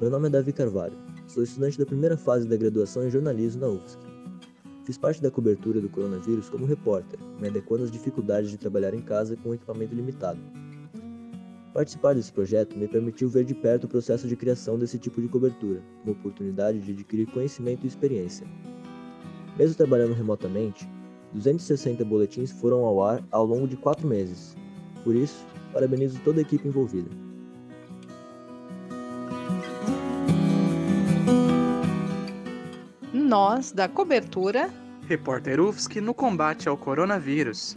Meu nome é Davi Carvalho, sou estudante da primeira fase da graduação em jornalismo na UFSC. Fiz parte da cobertura do coronavírus como repórter, me adequando às dificuldades de trabalhar em casa com equipamento limitado. Participar desse projeto me permitiu ver de perto o processo de criação desse tipo de cobertura, uma oportunidade de adquirir conhecimento e experiência. Mesmo trabalhando remotamente, 260 boletins foram ao ar ao longo de quatro meses. Por isso, parabenizo toda a equipe envolvida. Nós, da cobertura, Repórter UFSC no combate ao coronavírus.